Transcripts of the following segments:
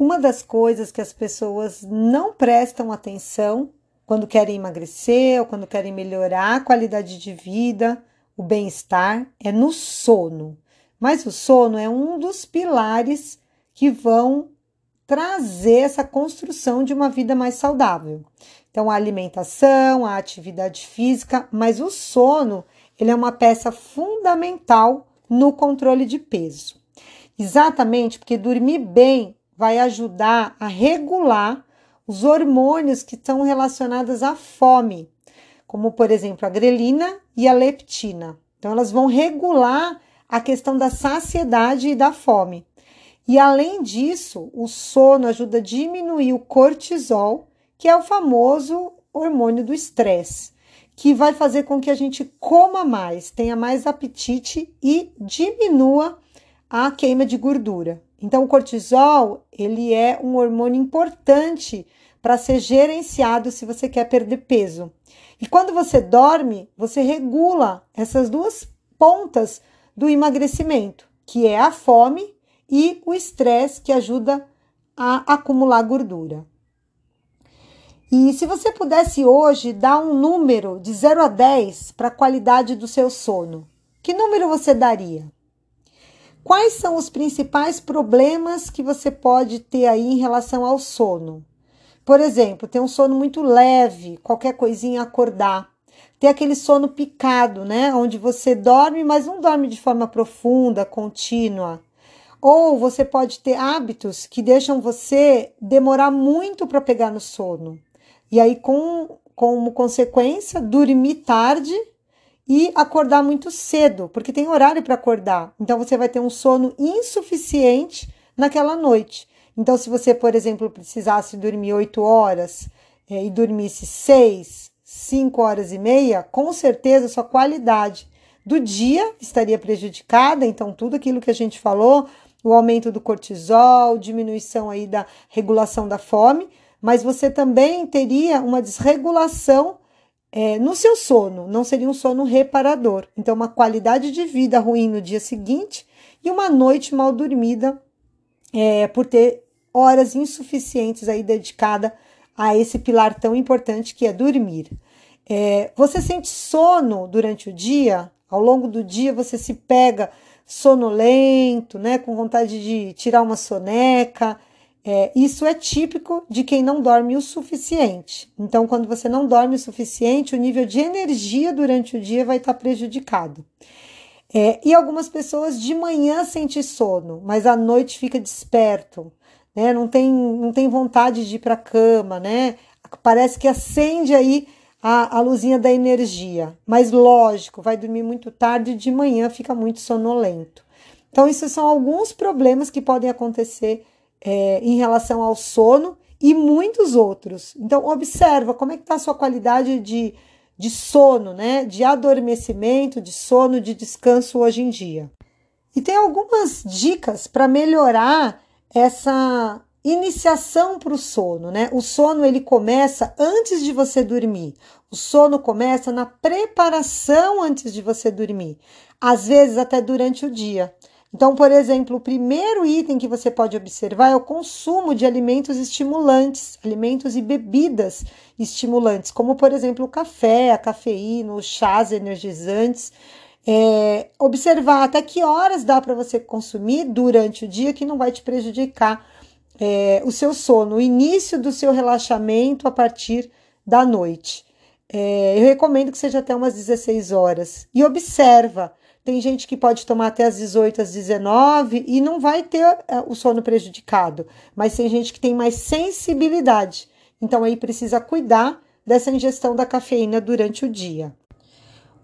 Uma das coisas que as pessoas não prestam atenção quando querem emagrecer ou quando querem melhorar a qualidade de vida, o bem-estar, é no sono. Mas o sono é um dos pilares que vão trazer essa construção de uma vida mais saudável. Então, a alimentação, a atividade física, mas o sono, ele é uma peça fundamental no controle de peso. Exatamente porque dormir bem vai ajudar a regular os hormônios que estão relacionados à fome, como por exemplo a grelina e a leptina. Então, elas vão regular a questão da saciedade e da fome. E além disso, o sono ajuda a diminuir o cortisol, que é o famoso hormônio do estresse, que vai fazer com que a gente coma mais, tenha mais apetite e diminua a queima de gordura. Então, o cortisol, ele é um hormônio importante para ser gerenciado se você quer perder peso. E quando você dorme, você regula essas duas pontas do emagrecimento, que é a fome e o estresse que ajuda a acumular gordura. E se você pudesse hoje dar um número de 0 a 10 para a qualidade do seu sono, que número você daria? Quais são os principais problemas que você pode ter aí em relação ao sono? Por exemplo, ter um sono muito leve, qualquer coisinha acordar. Ter aquele sono picado, né? Onde você dorme, mas não dorme de forma profunda, contínua. Ou você pode ter hábitos que deixam você demorar muito para pegar no sono. E aí, com, como consequência, dormir tarde e acordar muito cedo, porque tem horário para acordar. Então você vai ter um sono insuficiente naquela noite. Então, se você, por exemplo, precisasse dormir 8 horas é, e dormisse 6, 5 horas e meia, com certeza sua qualidade do dia estaria prejudicada. Então, tudo aquilo que a gente falou, o aumento do cortisol, diminuição aí da regulação da fome, mas você também teria uma desregulação é, no seu sono, não seria um sono reparador. Então, uma qualidade de vida ruim no dia seguinte e uma noite mal dormida é, por ter horas insuficientes aí dedicada a esse pilar tão importante que é dormir. É, você sente sono durante o dia? Ao longo do dia você se pega sonolento, né, com vontade de tirar uma soneca, é, isso é típico de quem não dorme o suficiente. Então, quando você não dorme o suficiente, o nível de energia durante o dia vai estar prejudicado. É, e algumas pessoas de manhã sentem sono, mas à noite fica desperto, né? Não tem, não tem vontade de ir para a cama, né? Parece que acende aí a, a luzinha da energia. Mas lógico, vai dormir muito tarde e de manhã fica muito sonolento. Então, esses são alguns problemas que podem acontecer é, em relação ao sono e muitos outros. Então, observa como é que está a sua qualidade de, de sono, né? De adormecimento, de sono, de descanso hoje em dia. E tem algumas dicas para melhorar essa iniciação para o sono, né? O sono ele começa antes de você dormir. O sono começa na preparação antes de você dormir, às vezes até durante o dia. Então, por exemplo, o primeiro item que você pode observar é o consumo de alimentos estimulantes, alimentos e bebidas estimulantes, como por exemplo o café, a cafeína, os chás energizantes. É, observar até que horas dá para você consumir durante o dia que não vai te prejudicar é, o seu sono, o início do seu relaxamento a partir da noite. É, eu recomendo que seja até umas 16 horas. E observa tem gente que pode tomar até as 18, às 19 e não vai ter é, o sono prejudicado, mas tem gente que tem mais sensibilidade. Então aí precisa cuidar dessa ingestão da cafeína durante o dia.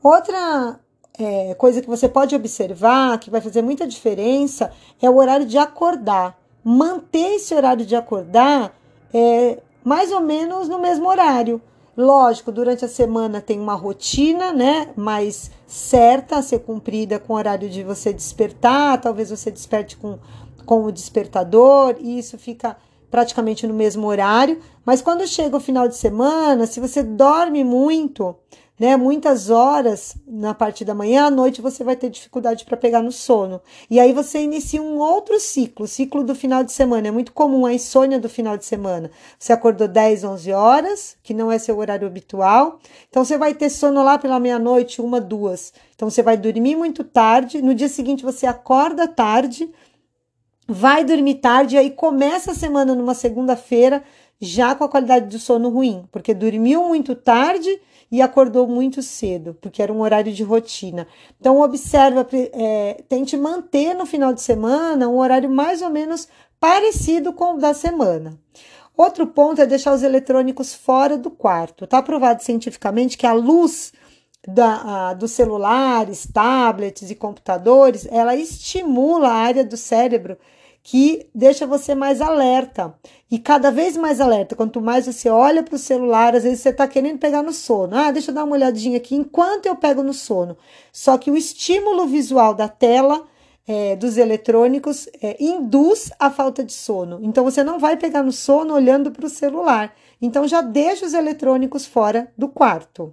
Outra é, coisa que você pode observar, que vai fazer muita diferença, é o horário de acordar. Manter esse horário de acordar é, mais ou menos no mesmo horário. Lógico, durante a semana tem uma rotina, né, mais certa a ser cumprida com o horário de você despertar, talvez você desperte com, com o despertador, e isso fica praticamente no mesmo horário, mas quando chega o final de semana, se você dorme muito, né? Muitas horas na parte da manhã, à noite você vai ter dificuldade para pegar no sono. E aí você inicia um outro ciclo, o ciclo do final de semana. É muito comum a insônia do final de semana. Você acordou 10, 11 horas, que não é seu horário habitual. Então você vai ter sono lá pela meia-noite, uma, duas. Então você vai dormir muito tarde, no dia seguinte você acorda tarde, vai dormir tarde e aí começa a semana numa segunda-feira já com a qualidade do sono ruim, porque dormiu muito tarde e acordou muito cedo, porque era um horário de rotina. Então, observa, é, tente manter no final de semana um horário mais ou menos parecido com o da semana. Outro ponto é deixar os eletrônicos fora do quarto. Está provado cientificamente que a luz da, a, dos celulares, tablets e computadores, ela estimula a área do cérebro que deixa você mais alerta. E cada vez mais alerta. Quanto mais você olha para o celular, às vezes você está querendo pegar no sono. Ah, deixa eu dar uma olhadinha aqui enquanto eu pego no sono. Só que o estímulo visual da tela é, dos eletrônicos é, induz a falta de sono. Então você não vai pegar no sono olhando para o celular. Então já deixa os eletrônicos fora do quarto.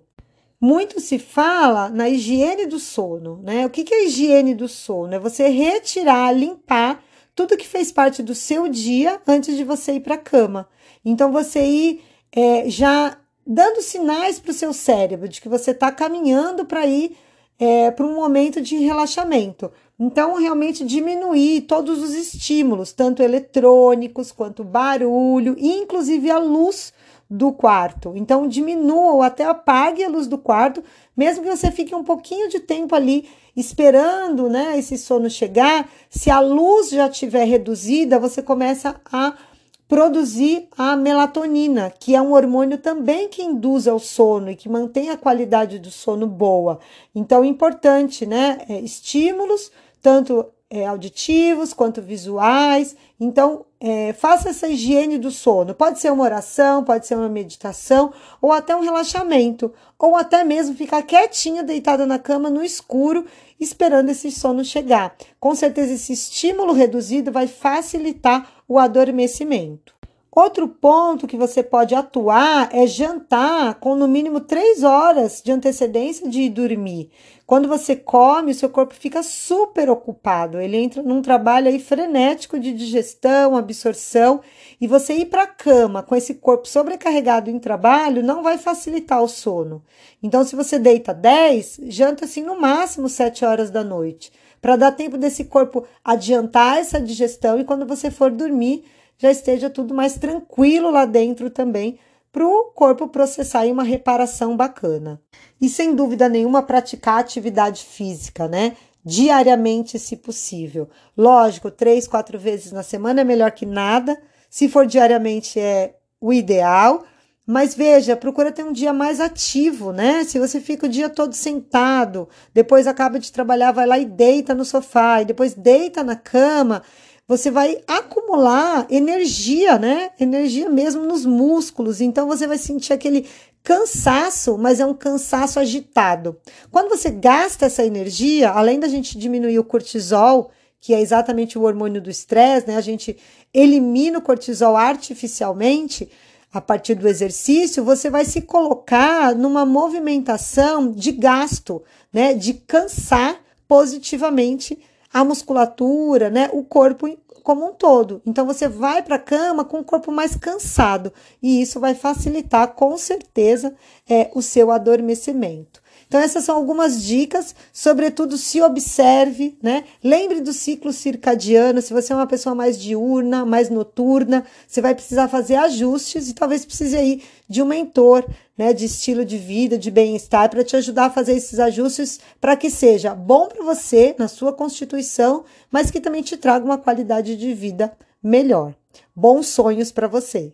Muito se fala na higiene do sono, né? O que é a higiene do sono? É você retirar, limpar tudo que fez parte do seu dia antes de você ir para a cama. Então, você ir é, já dando sinais para o seu cérebro de que você está caminhando para ir é, para um momento de relaxamento. Então, realmente diminuir todos os estímulos, tanto eletrônicos quanto barulho, inclusive a luz do quarto. Então, diminua ou até apague a luz do quarto, mesmo que você fique um pouquinho de tempo ali esperando né, esse sono chegar. Se a luz já estiver reduzida, você começa a produzir a melatonina, que é um hormônio também que induz ao sono e que mantém a qualidade do sono boa. Então, é importante, né? É, estímulos, tanto é, auditivos quanto visuais. Então, é, faça essa higiene do sono. Pode ser uma oração, pode ser uma meditação, ou até um relaxamento, ou até mesmo ficar quietinha, deitada na cama no escuro, esperando esse sono chegar. Com certeza, esse estímulo reduzido vai facilitar o adormecimento. Outro ponto que você pode atuar é jantar com no mínimo três horas de antecedência de ir dormir. Quando você come, o seu corpo fica super ocupado. Ele entra num trabalho aí frenético de digestão, absorção, e você ir para a cama com esse corpo sobrecarregado em trabalho não vai facilitar o sono. Então, se você deita 10, janta assim no máximo 7 horas da noite, para dar tempo desse corpo adiantar essa digestão e quando você for dormir, já esteja tudo mais tranquilo lá dentro também, para o corpo processar uma reparação bacana. E sem dúvida nenhuma, praticar atividade física, né? Diariamente, se possível. Lógico, três, quatro vezes na semana é melhor que nada. Se for diariamente, é o ideal. Mas veja, procura ter um dia mais ativo, né? Se você fica o dia todo sentado, depois acaba de trabalhar, vai lá e deita no sofá, e depois deita na cama, você vai acumular energia, né? Energia mesmo nos músculos. Então você vai sentir aquele cansaço, mas é um cansaço agitado. Quando você gasta essa energia, além da gente diminuir o cortisol, que é exatamente o hormônio do estresse, né? A gente elimina o cortisol artificialmente a partir do exercício, você vai se colocar numa movimentação de gasto, né? De cansar positivamente a musculatura, né, o corpo como um todo. Então você vai para a cama com o corpo mais cansado e isso vai facilitar com certeza é, o seu adormecimento. Então, essas são algumas dicas, sobretudo se observe, né? Lembre do ciclo circadiano. Se você é uma pessoa mais diurna, mais noturna, você vai precisar fazer ajustes e talvez precise aí de um mentor, né? De estilo de vida, de bem-estar, para te ajudar a fazer esses ajustes para que seja bom para você, na sua constituição, mas que também te traga uma qualidade de vida melhor. Bons sonhos para você!